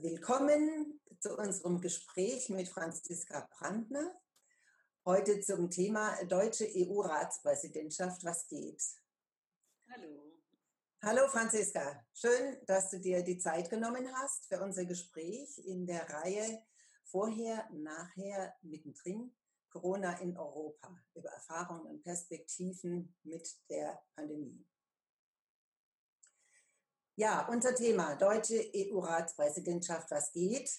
Willkommen zu unserem Gespräch mit Franziska Brandner. Heute zum Thema Deutsche EU-Ratspräsidentschaft. Was geht? Hallo. Hallo Franziska. Schön, dass du dir die Zeit genommen hast für unser Gespräch in der Reihe Vorher, Nachher, Mittendrin. Corona in Europa über Erfahrungen und Perspektiven mit der Pandemie. Ja, unser Thema Deutsche EU-Ratspräsidentschaft, was geht,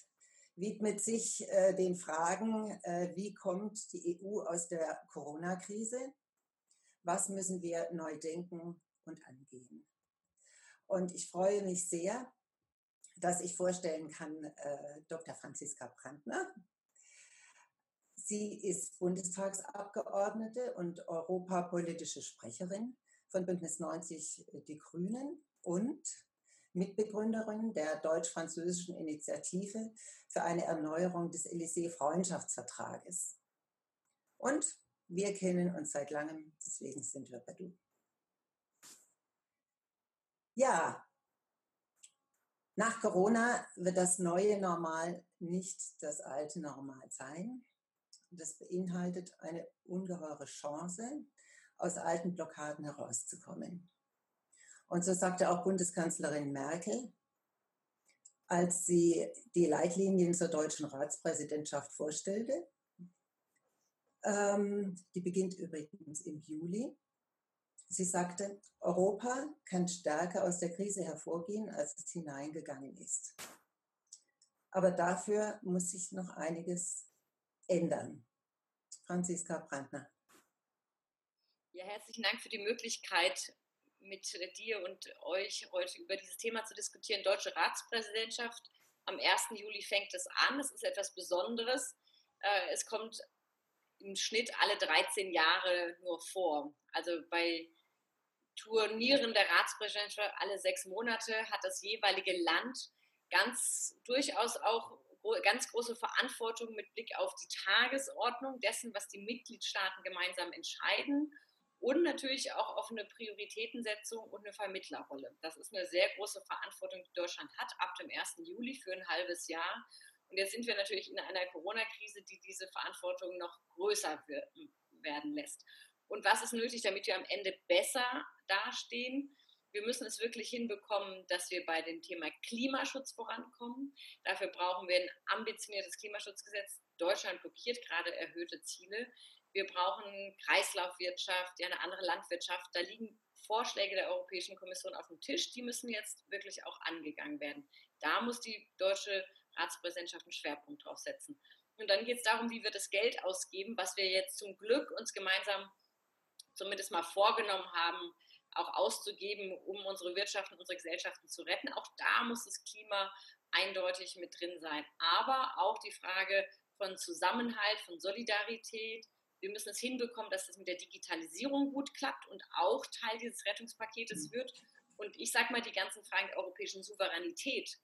widmet sich äh, den Fragen, äh, wie kommt die EU aus der Corona-Krise, was müssen wir neu denken und angehen. Und ich freue mich sehr, dass ich vorstellen kann äh, Dr. Franziska Brandner. Sie ist Bundestagsabgeordnete und europapolitische Sprecherin von Bündnis 90 äh, Die Grünen und Mitbegründerin der deutsch-französischen Initiative für eine Erneuerung des Élysée-Freundschaftsvertrages. Und wir kennen uns seit langem, deswegen sind wir bei du. Ja, nach Corona wird das neue Normal nicht das alte Normal sein. Das beinhaltet eine ungeheure Chance, aus alten Blockaden herauszukommen. Und so sagte auch Bundeskanzlerin Merkel, als sie die Leitlinien zur deutschen Ratspräsidentschaft vorstellte. Ähm, die beginnt übrigens im Juli. Sie sagte, Europa kann stärker aus der Krise hervorgehen, als es hineingegangen ist. Aber dafür muss sich noch einiges ändern. Franziska Brandner. Ja, herzlichen Dank für die Möglichkeit, mit dir und euch heute über dieses Thema zu diskutieren. Deutsche Ratspräsidentschaft. Am 1. Juli fängt es an. Es ist etwas Besonderes. Äh, es kommt im Schnitt alle 13 Jahre nur vor. Also bei Turnieren der Ratspräsidentschaft alle sechs Monate hat das jeweilige Land ganz durchaus auch ganz große Verantwortung mit Blick auf die Tagesordnung dessen, was die Mitgliedstaaten gemeinsam entscheiden und natürlich auch auf eine Prioritätensetzung und eine Vermittlerrolle. Das ist eine sehr große Verantwortung, die Deutschland hat ab dem 1. Juli für ein halbes Jahr. Und jetzt sind wir natürlich in einer Corona-Krise, die diese Verantwortung noch größer werden lässt. Und was ist nötig, damit wir am Ende besser dastehen? Wir müssen es wirklich hinbekommen, dass wir bei dem Thema Klimaschutz vorankommen. Dafür brauchen wir ein ambitioniertes Klimaschutzgesetz. Deutschland blockiert gerade erhöhte Ziele. Wir brauchen Kreislaufwirtschaft, ja, eine andere Landwirtschaft. Da liegen Vorschläge der Europäischen Kommission auf dem Tisch, die müssen jetzt wirklich auch angegangen werden. Da muss die deutsche Ratspräsidentschaft einen Schwerpunkt drauf setzen. Und dann geht es darum, wie wir das Geld ausgeben, was wir jetzt zum Glück uns gemeinsam zumindest mal vorgenommen haben, auch auszugeben, um unsere Wirtschaften, unsere Gesellschaften zu retten. Auch da muss das Klima eindeutig mit drin sein. Aber auch die Frage von Zusammenhalt, von Solidarität, wir müssen es hinbekommen, dass das mit der Digitalisierung gut klappt und auch Teil dieses Rettungspaketes mhm. wird. Und ich sage mal die ganzen Fragen der europäischen Souveränität.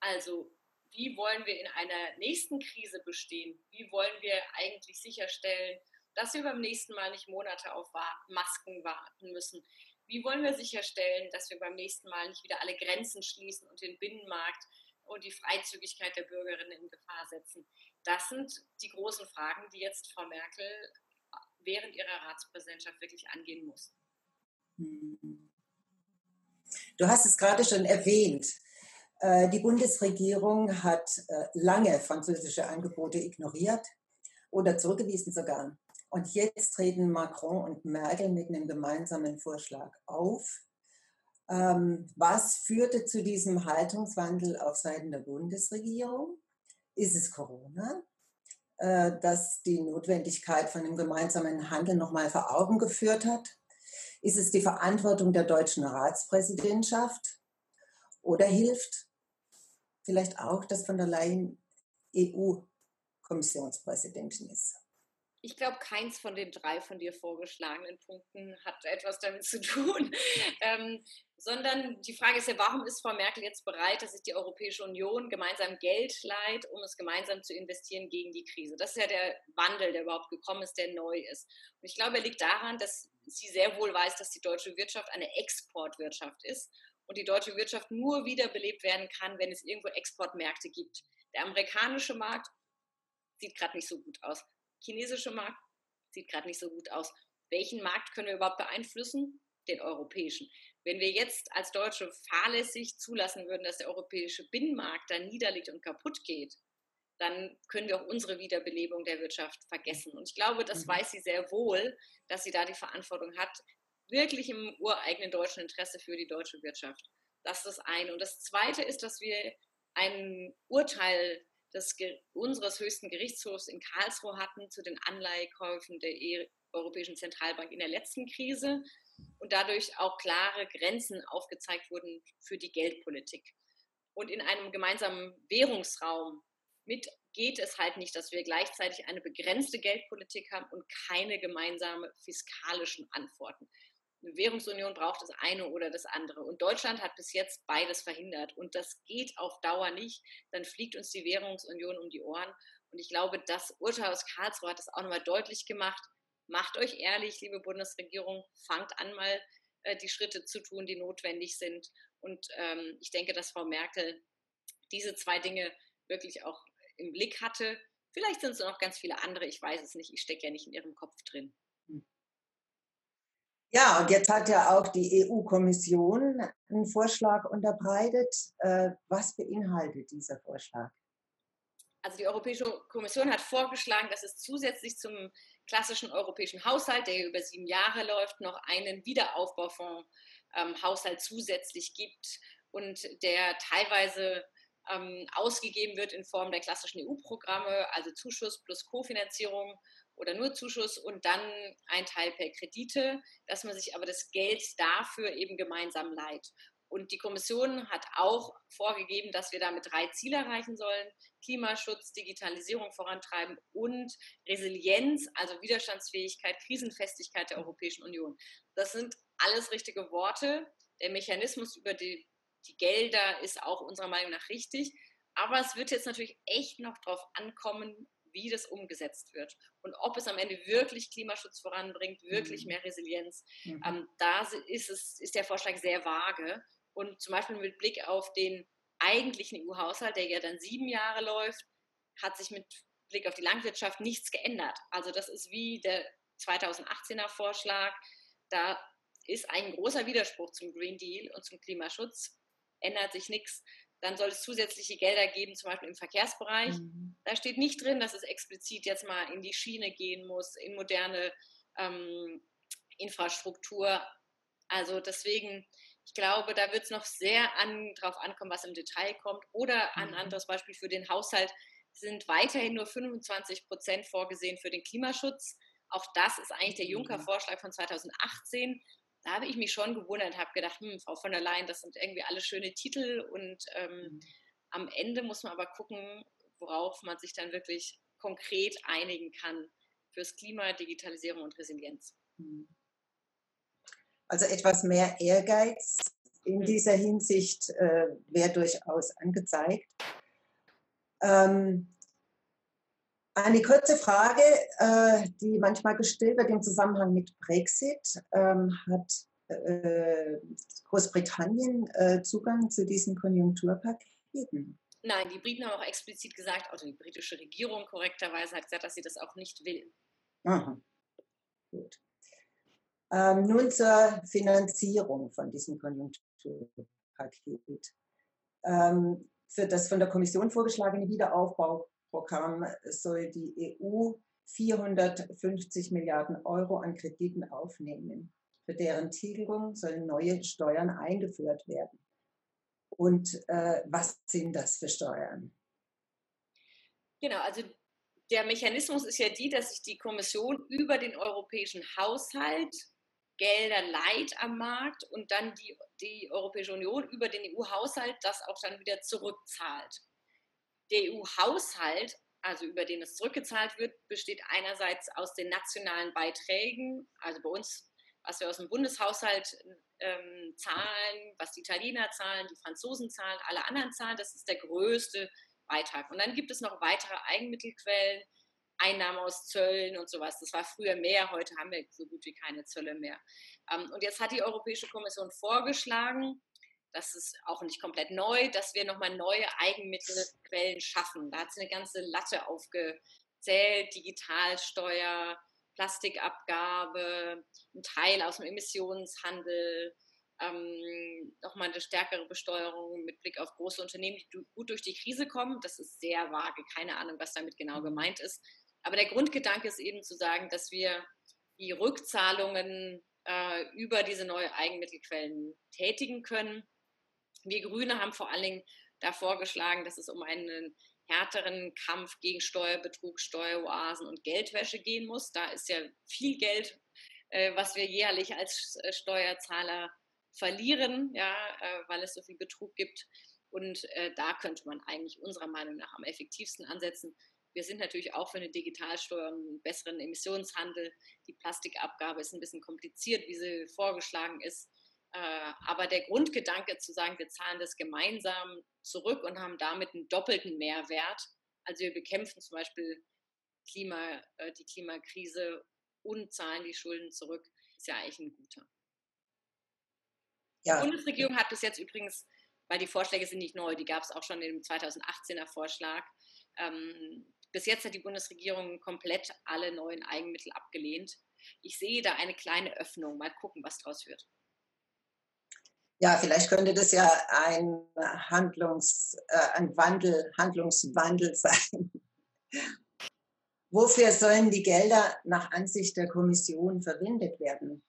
Also wie wollen wir in einer nächsten Krise bestehen? Wie wollen wir eigentlich sicherstellen, dass wir beim nächsten Mal nicht Monate auf Masken warten müssen? Wie wollen wir sicherstellen, dass wir beim nächsten Mal nicht wieder alle Grenzen schließen und den Binnenmarkt und die Freizügigkeit der Bürgerinnen in Gefahr setzen? Das sind die großen Fragen, die jetzt Frau Merkel während ihrer Ratspräsidentschaft wirklich angehen muss. Du hast es gerade schon erwähnt. Äh, die Bundesregierung hat äh, lange französische Angebote ignoriert oder zurückgewiesen sogar. Und jetzt treten Macron und Merkel mit einem gemeinsamen Vorschlag auf. Ähm, was führte zu diesem Haltungswandel auf Seiten der Bundesregierung? Ist es Corona, äh, das die Notwendigkeit von einem gemeinsamen Handeln nochmal vor Augen geführt hat? Ist es die Verantwortung der deutschen Ratspräsidentschaft? Oder hilft vielleicht auch, dass von der Leyen EU-Kommissionspräsidentin ist? Ich glaube, keins von den drei von dir vorgeschlagenen Punkten hat etwas damit zu tun. ähm, sondern die Frage ist ja, warum ist Frau Merkel jetzt bereit, dass sich die Europäische Union gemeinsam Geld leiht, um es gemeinsam zu investieren gegen die Krise? Das ist ja der Wandel, der überhaupt gekommen ist, der neu ist. Und ich glaube, er liegt daran, dass sie sehr wohl weiß, dass die deutsche Wirtschaft eine Exportwirtschaft ist und die deutsche Wirtschaft nur wiederbelebt werden kann, wenn es irgendwo Exportmärkte gibt. Der amerikanische Markt sieht gerade nicht so gut aus. Chinesische Markt sieht gerade nicht so gut aus. Welchen Markt können wir überhaupt beeinflussen? Den europäischen. Wenn wir jetzt als Deutsche fahrlässig zulassen würden, dass der europäische Binnenmarkt da niederliegt und kaputt geht, dann können wir auch unsere Wiederbelebung der Wirtschaft vergessen. Und ich glaube, das mhm. weiß sie sehr wohl, dass sie da die Verantwortung hat, wirklich im ureigenen deutschen Interesse für die deutsche Wirtschaft. Das ist das eine. Und das zweite ist, dass wir ein Urteil des, unseres höchsten Gerichtshofs in Karlsruhe hatten zu den Anleihekäufen der e-, Europäischen Zentralbank in der letzten Krise und dadurch auch klare Grenzen aufgezeigt wurden für die Geldpolitik. Und in einem gemeinsamen Währungsraum mit geht es halt nicht, dass wir gleichzeitig eine begrenzte Geldpolitik haben und keine gemeinsame fiskalischen Antworten. Eine Währungsunion braucht das eine oder das andere. Und Deutschland hat bis jetzt beides verhindert. Und das geht auf Dauer nicht. Dann fliegt uns die Währungsunion um die Ohren. Und ich glaube, das Urteil aus Karlsruhe hat das auch nochmal deutlich gemacht. Macht euch ehrlich, liebe Bundesregierung, fangt an, mal äh, die Schritte zu tun, die notwendig sind. Und ähm, ich denke, dass Frau Merkel diese zwei Dinge wirklich auch im Blick hatte. Vielleicht sind es noch ganz viele andere, ich weiß es nicht, ich stecke ja nicht in ihrem Kopf drin. Ja, und jetzt hat ja auch die EU-Kommission einen Vorschlag unterbreitet. Äh, was beinhaltet dieser Vorschlag? Also die Europäische Kommission hat vorgeschlagen, dass es zusätzlich zum klassischen europäischen Haushalt, der über sieben Jahre läuft, noch einen Wiederaufbaufonds ähm, Haushalt zusätzlich gibt und der teilweise ähm, ausgegeben wird in Form der klassischen EU-Programme, also Zuschuss plus Kofinanzierung oder nur Zuschuss und dann ein Teil per Kredite, dass man sich aber das Geld dafür eben gemeinsam leiht. Und die Kommission hat auch vorgegeben, dass wir damit drei Ziele erreichen sollen. Klimaschutz, Digitalisierung vorantreiben und Resilienz, also Widerstandsfähigkeit, Krisenfestigkeit der Europäischen Union. Das sind alles richtige Worte. Der Mechanismus, über die die Gelder ist auch unserer Meinung nach richtig. Aber es wird jetzt natürlich echt noch darauf ankommen, wie das umgesetzt wird und ob es am Ende wirklich Klimaschutz voranbringt, wirklich mhm. mehr Resilienz. Mhm. Ähm, da ist, es, ist der Vorschlag sehr vage. Und zum Beispiel mit Blick auf den eigentlichen EU-Haushalt, der ja dann sieben Jahre läuft, hat sich mit Blick auf die Landwirtschaft nichts geändert. Also das ist wie der 2018er Vorschlag. Da ist ein großer Widerspruch zum Green Deal und zum Klimaschutz ändert sich nichts. Dann soll es zusätzliche Gelder geben, zum Beispiel im Verkehrsbereich. Mhm. Da steht nicht drin, dass es explizit jetzt mal in die Schiene gehen muss, in moderne ähm, Infrastruktur. Also deswegen, ich glaube, da wird es noch sehr an, drauf ankommen, was im Detail kommt. Oder ein mhm. anderes Beispiel für den Haushalt sind weiterhin nur 25 Prozent vorgesehen für den Klimaschutz. Auch das ist eigentlich der mhm. Juncker-Vorschlag von 2018 da habe ich mich schon gewundert, habe gedacht, hm, Frau von der Leyen, das sind irgendwie alle schöne Titel und ähm, mhm. am Ende muss man aber gucken, worauf man sich dann wirklich konkret einigen kann fürs Klima, Digitalisierung und Resilienz. Mhm. Also etwas mehr Ehrgeiz in dieser Hinsicht äh, wäre durchaus angezeigt. Ähm, eine kurze Frage, äh, die manchmal gestellt wird im Zusammenhang mit Brexit. Ähm, hat äh, Großbritannien äh, Zugang zu diesen Konjunkturpaketen? Nein, die Briten haben auch explizit gesagt, also die britische Regierung korrekterweise hat gesagt, dass sie das auch nicht will. Aha, gut. Ähm, nun zur Finanzierung von diesem Konjunkturpaket. Ähm, für das von der Kommission vorgeschlagene Wiederaufbau Programm soll die EU 450 Milliarden Euro an Krediten aufnehmen. Für deren Tilgung sollen neue Steuern eingeführt werden. Und äh, was sind das für Steuern? Genau, also der Mechanismus ist ja die, dass sich die Kommission über den europäischen Haushalt Gelder leiht am Markt und dann die, die Europäische Union über den EU-Haushalt das auch dann wieder zurückzahlt. Der EU-Haushalt, also über den es zurückgezahlt wird, besteht einerseits aus den nationalen Beiträgen, also bei uns, was wir aus dem Bundeshaushalt ähm, zahlen, was die Italiener zahlen, die Franzosen zahlen, alle anderen zahlen, das ist der größte Beitrag. Und dann gibt es noch weitere Eigenmittelquellen, Einnahmen aus Zöllen und sowas. Das war früher mehr, heute haben wir so gut wie keine Zölle mehr. Ähm, und jetzt hat die Europäische Kommission vorgeschlagen, das ist auch nicht komplett neu, dass wir nochmal neue Eigenmittelquellen schaffen. Da hat sie eine ganze Latte aufgezählt, Digitalsteuer, Plastikabgabe, ein Teil aus dem Emissionshandel, ähm, nochmal eine stärkere Besteuerung mit Blick auf große Unternehmen, die gut durch die Krise kommen. Das ist sehr vage, keine Ahnung, was damit genau gemeint ist. Aber der Grundgedanke ist eben zu sagen, dass wir die Rückzahlungen äh, über diese neuen Eigenmittelquellen tätigen können. Wir Grüne haben vor allen Dingen da vorgeschlagen, dass es um einen härteren Kampf gegen Steuerbetrug, Steueroasen und Geldwäsche gehen muss. Da ist ja viel Geld, äh, was wir jährlich als äh, Steuerzahler verlieren, ja, äh, weil es so viel Betrug gibt. Und da könnte man eigentlich unserer Meinung nach am effektivsten ansetzen. Wir sind natürlich auch für eine Digitalsteuer und einen besseren Emissionshandel. Die Plastikabgabe ist ein bisschen kompliziert, wie sie vorgeschlagen ist. Äh, aber der Grundgedanke zu sagen, wir zahlen das gemeinsam zurück und haben damit einen doppelten Mehrwert. Also wir bekämpfen zum Beispiel Klima, äh, die Klimakrise und zahlen die Schulden zurück, ist ja eigentlich ein guter. Ja. Die Bundesregierung hat bis jetzt übrigens, weil die Vorschläge sind nicht neu, die gab es auch schon im 2018er Vorschlag, ähm, bis jetzt hat die Bundesregierung komplett alle neuen Eigenmittel abgelehnt. Ich sehe da eine kleine Öffnung. Mal gucken, was daraus wird. Ja, vielleicht könnte das ja ein Handlungs, äh, ein Wandel, Handlungswandel sein. Wofür sollen die Gelder nach Ansicht der Kommission verwendet werden?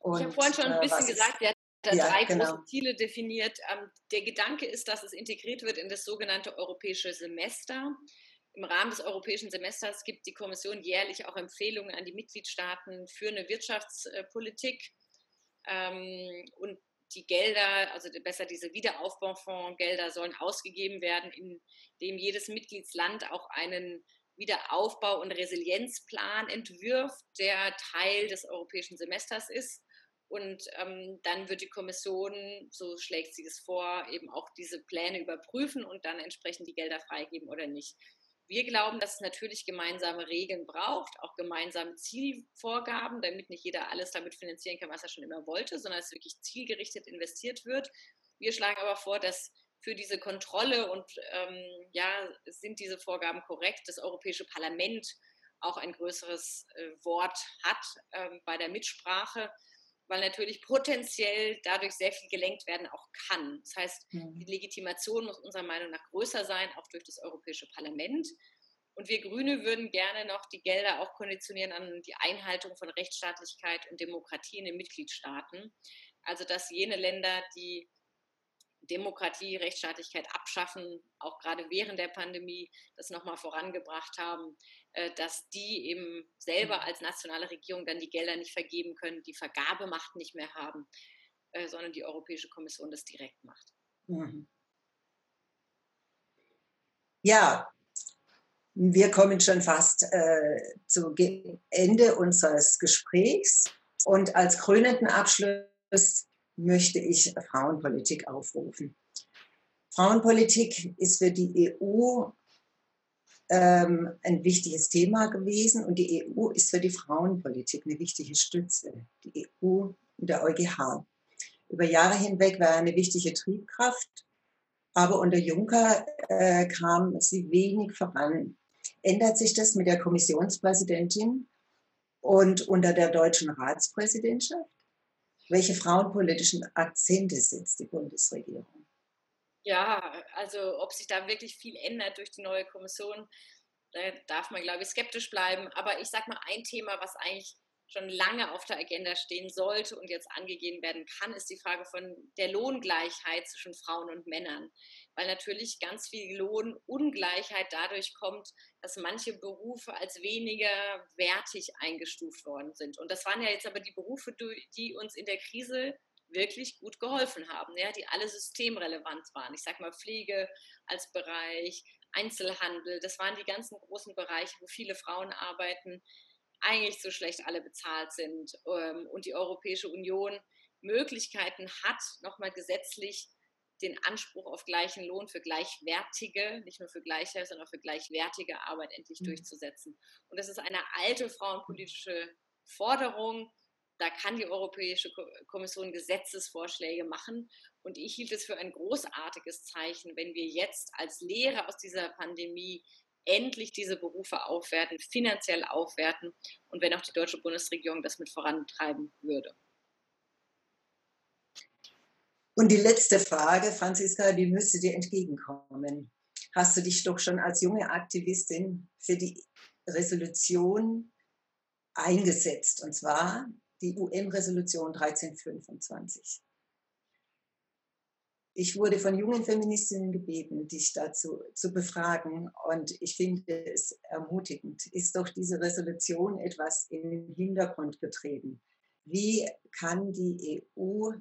Und, ich habe vorhin schon ein äh, bisschen gesagt, der hat da ja, drei genau. große Ziele definiert. Ähm, der Gedanke ist, dass es integriert wird in das sogenannte europäische Semester. Im Rahmen des europäischen Semesters gibt die Kommission jährlich auch Empfehlungen an die Mitgliedstaaten für eine Wirtschaftspolitik. Ähm, und die Gelder, also besser diese Wiederaufbaufondsgelder sollen ausgegeben werden, indem jedes Mitgliedsland auch einen Wiederaufbau- und Resilienzplan entwirft, der Teil des europäischen Semesters ist. Und ähm, dann wird die Kommission, so schlägt sie es vor, eben auch diese Pläne überprüfen und dann entsprechend die Gelder freigeben oder nicht. Wir glauben, dass es natürlich gemeinsame Regeln braucht, auch gemeinsame Zielvorgaben, damit nicht jeder alles damit finanzieren kann, was er schon immer wollte, sondern dass wirklich zielgerichtet investiert wird. Wir schlagen aber vor, dass für diese Kontrolle und ähm, ja, sind diese Vorgaben korrekt, das Europäische Parlament auch ein größeres äh, Wort hat ähm, bei der Mitsprache weil natürlich potenziell dadurch sehr viel gelenkt werden auch kann. Das heißt, mhm. die Legitimation muss unserer Meinung nach größer sein, auch durch das Europäische Parlament. Und wir Grüne würden gerne noch die Gelder auch konditionieren an die Einhaltung von Rechtsstaatlichkeit und Demokratie in den Mitgliedstaaten. Also dass jene Länder, die Demokratie, Rechtsstaatlichkeit abschaffen, auch gerade während der Pandemie das nochmal vorangebracht haben, äh, dass die eben selber mhm. als nationale Regierung dann die Gelder nicht vergeben können, die Vergabemacht nicht mehr haben, äh, sondern die Europäische Kommission das direkt macht. Mhm. Ja, wir kommen schon fast äh, zu Ende unseres Gesprächs und als krönenden Abschluss möchte ich Frauenpolitik aufrufen. Frauenpolitik ist für die EU ähm, ein wichtiges Thema gewesen und die EU ist für die Frauenpolitik eine wichtige Stütze. Die EU und der EuGH. Über Jahre hinweg war eine wichtige Triebkraft, aber unter Juncker äh, kam sie wenig voran. Ändert sich das mit der Kommissionspräsidentin und unter der deutschen Ratspräsidentschaft? Welche frauenpolitischen Akzente setzt die Bundesregierung? Ja, also ob sich da wirklich viel ändert durch die neue Kommission, da darf man, glaube ich, skeptisch bleiben. Aber ich sage mal, ein Thema, was eigentlich schon lange auf der Agenda stehen sollte und jetzt angegeben werden kann, ist die Frage von der Lohngleichheit zwischen Frauen und Männern. Weil natürlich ganz viel Lohnungleichheit dadurch kommt, dass manche Berufe als weniger wertig eingestuft worden sind. Und das waren ja jetzt aber die Berufe, die uns in der Krise wirklich gut geholfen haben, ja, die alle systemrelevant waren. Ich sage mal Pflege als Bereich, Einzelhandel, das waren die ganzen großen Bereiche, wo viele Frauen arbeiten, eigentlich so schlecht alle bezahlt sind ähm, und die Europäische Union Möglichkeiten hat, nochmal gesetzlich den Anspruch auf gleichen Lohn für gleichwertige, nicht nur für gleiche, sondern für gleichwertige Arbeit endlich mhm. durchzusetzen. Und das ist eine alte frauenpolitische Forderung, da kann die Europäische Kommission Gesetzesvorschläge machen. Und ich hielt es für ein großartiges Zeichen, wenn wir jetzt als Lehre aus dieser Pandemie endlich diese Berufe aufwerten, finanziell aufwerten und wenn auch die deutsche Bundesregierung das mit vorantreiben würde. Und die letzte Frage, Franziska, die müsste dir entgegenkommen. Hast du dich doch schon als junge Aktivistin für die Resolution eingesetzt, und zwar die UN-Resolution 1325. Ich wurde von jungen Feministinnen gebeten, dich dazu zu befragen und ich finde es ermutigend. Ist doch diese Resolution etwas in den Hintergrund getreten? Wie kann die EU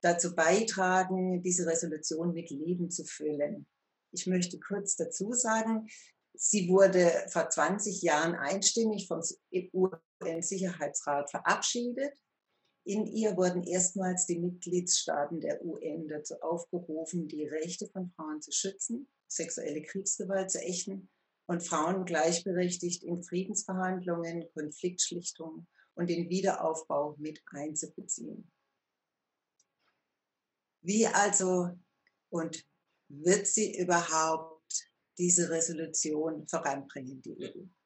dazu beitragen, diese Resolution mit Leben zu füllen? Ich möchte kurz dazu sagen, sie wurde vor 20 Jahren einstimmig vom UN-Sicherheitsrat verabschiedet. In ihr wurden erstmals die Mitgliedstaaten der UN dazu aufgerufen, die Rechte von Frauen zu schützen, sexuelle Kriegsgewalt zu ächten und Frauen gleichberechtigt in Friedensverhandlungen, Konfliktschlichtung und den Wiederaufbau mit einzubeziehen. Wie also und wird sie überhaupt diese Resolution voranbringen, die EU?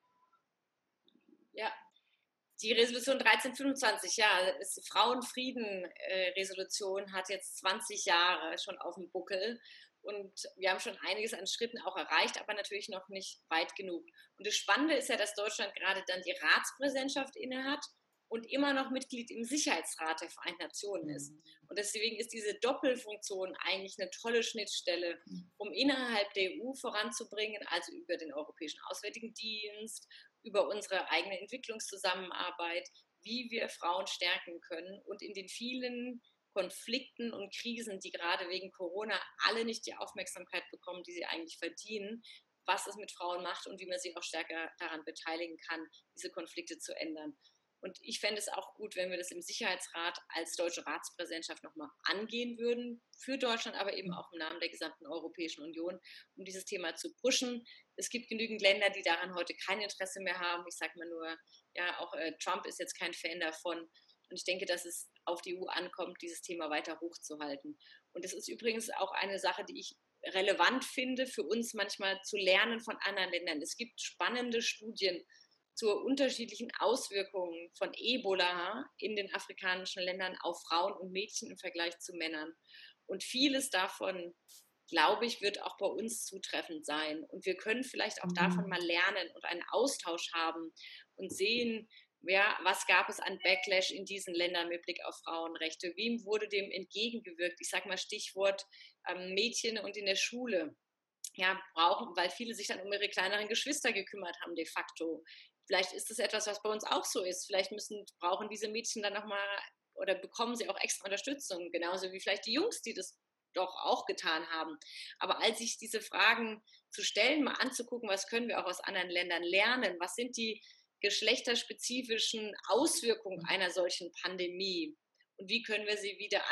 Die Resolution 1325, ja, ist Frauenfrieden-Resolution, hat jetzt 20 Jahre schon auf dem Buckel. Und wir haben schon einiges an Schritten auch erreicht, aber natürlich noch nicht weit genug. Und das Spannende ist ja, dass Deutschland gerade dann die Ratspräsidentschaft innehat und immer noch Mitglied im Sicherheitsrat der Vereinten Nationen ist. Mhm. Und deswegen ist diese Doppelfunktion eigentlich eine tolle Schnittstelle, mhm. um innerhalb der EU voranzubringen, also über den Europäischen Auswärtigen Dienst, über unsere eigene Entwicklungszusammenarbeit, wie wir Frauen stärken können und in den vielen Konflikten und Krisen, die gerade wegen Corona alle nicht die Aufmerksamkeit bekommen, die sie eigentlich verdienen, was es mit Frauen macht und wie man sie auch stärker daran beteiligen kann, diese Konflikte zu ändern. Und ich fände es auch gut, wenn wir das im Sicherheitsrat als deutsche Ratspräsidentschaft nochmal angehen würden, für Deutschland, aber eben auch im Namen der gesamten Europäischen Union, um dieses Thema zu pushen. Es gibt genügend Länder, die daran heute kein Interesse mehr haben. Ich sage mal nur, ja, auch äh, Trump ist jetzt kein Fan davon. Und ich denke, dass es auf die EU ankommt, dieses Thema weiter hochzuhalten. Und es ist übrigens auch eine Sache, die ich relevant finde, für uns manchmal zu lernen von anderen Ländern. Es gibt spannende Studien zur unterschiedlichen Auswirkungen von Ebola in den afrikanischen Ländern auf Frauen und Mädchen im Vergleich zu Männern. Und vieles davon, glaube ich, wird auch bei uns zutreffend sein. Und wir können vielleicht auch davon mhm. mal lernen und einen Austausch haben und sehen, ja, was gab es an Backlash in diesen Ländern mit Blick auf Frauenrechte? Wem wurde dem entgegengewirkt? Ich sage mal Stichwort ähm, Mädchen und in der Schule ja, brauchen, weil viele sich dann um ihre kleineren Geschwister gekümmert haben, de facto. Vielleicht ist das etwas, was bei uns auch so ist. Vielleicht müssen, brauchen diese Mädchen dann nochmal oder bekommen sie auch extra Unterstützung, genauso wie vielleicht die Jungs, die das doch auch getan haben. Aber als ich diese Fragen zu stellen, mal anzugucken, was können wir auch aus anderen Ländern lernen, was sind die geschlechterspezifischen Auswirkungen einer solchen Pandemie und wie können wir sie wieder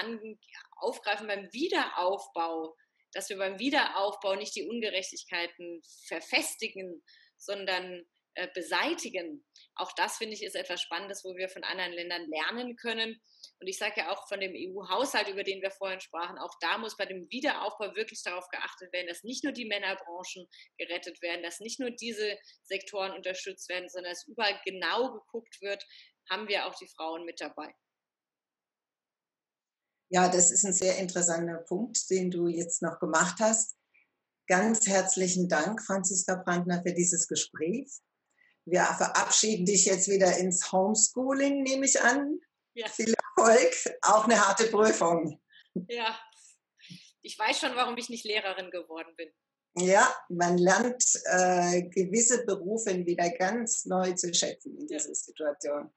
aufgreifen beim Wiederaufbau, dass wir beim Wiederaufbau nicht die Ungerechtigkeiten verfestigen, sondern äh, beseitigen. Auch das finde ich ist etwas Spannendes, wo wir von anderen Ländern lernen können. Und ich sage ja auch von dem EU-Haushalt, über den wir vorhin sprachen, auch da muss bei dem Wiederaufbau wirklich darauf geachtet werden, dass nicht nur die Männerbranchen gerettet werden, dass nicht nur diese Sektoren unterstützt werden, sondern dass überall genau geguckt wird, haben wir auch die Frauen mit dabei. Ja, das ist ein sehr interessanter Punkt, den du jetzt noch gemacht hast. Ganz herzlichen Dank, Franziska Brandner, für dieses Gespräch wir verabschieden dich jetzt wieder ins Homeschooling, nehme ich an. Ja. Viel Erfolg, auch eine harte Prüfung. Ja, ich weiß schon, warum ich nicht Lehrerin geworden bin. Ja, man lernt äh, gewisse Berufe wieder ganz neu zu schätzen in dieser ja. Situation.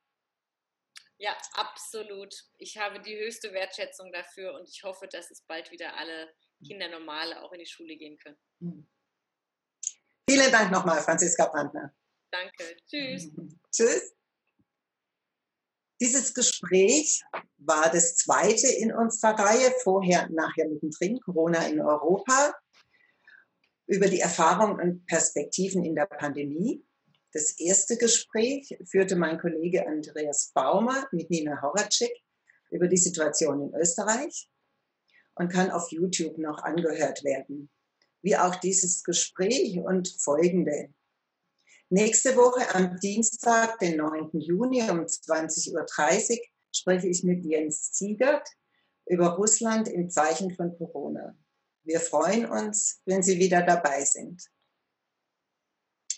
Ja, absolut. Ich habe die höchste Wertschätzung dafür und ich hoffe, dass es bald wieder alle Kinder normale auch in die Schule gehen können. Hm. Vielen Dank nochmal, Franziska Brandner. Danke. Tschüss. Tschüss. Dieses Gespräch war das zweite in unserer Reihe, vorher und nachher mittendrin, Corona in Europa, über die Erfahrungen und Perspektiven in der Pandemie. Das erste Gespräch führte mein Kollege Andreas Baumer mit Nina Horacek über die Situation in Österreich und kann auf YouTube noch angehört werden. Wie auch dieses Gespräch und folgende. Nächste Woche am Dienstag, den 9. Juni um 20.30 Uhr spreche ich mit Jens Ziegert über Russland im Zeichen von Corona. Wir freuen uns, wenn Sie wieder dabei sind.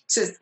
Tschüss.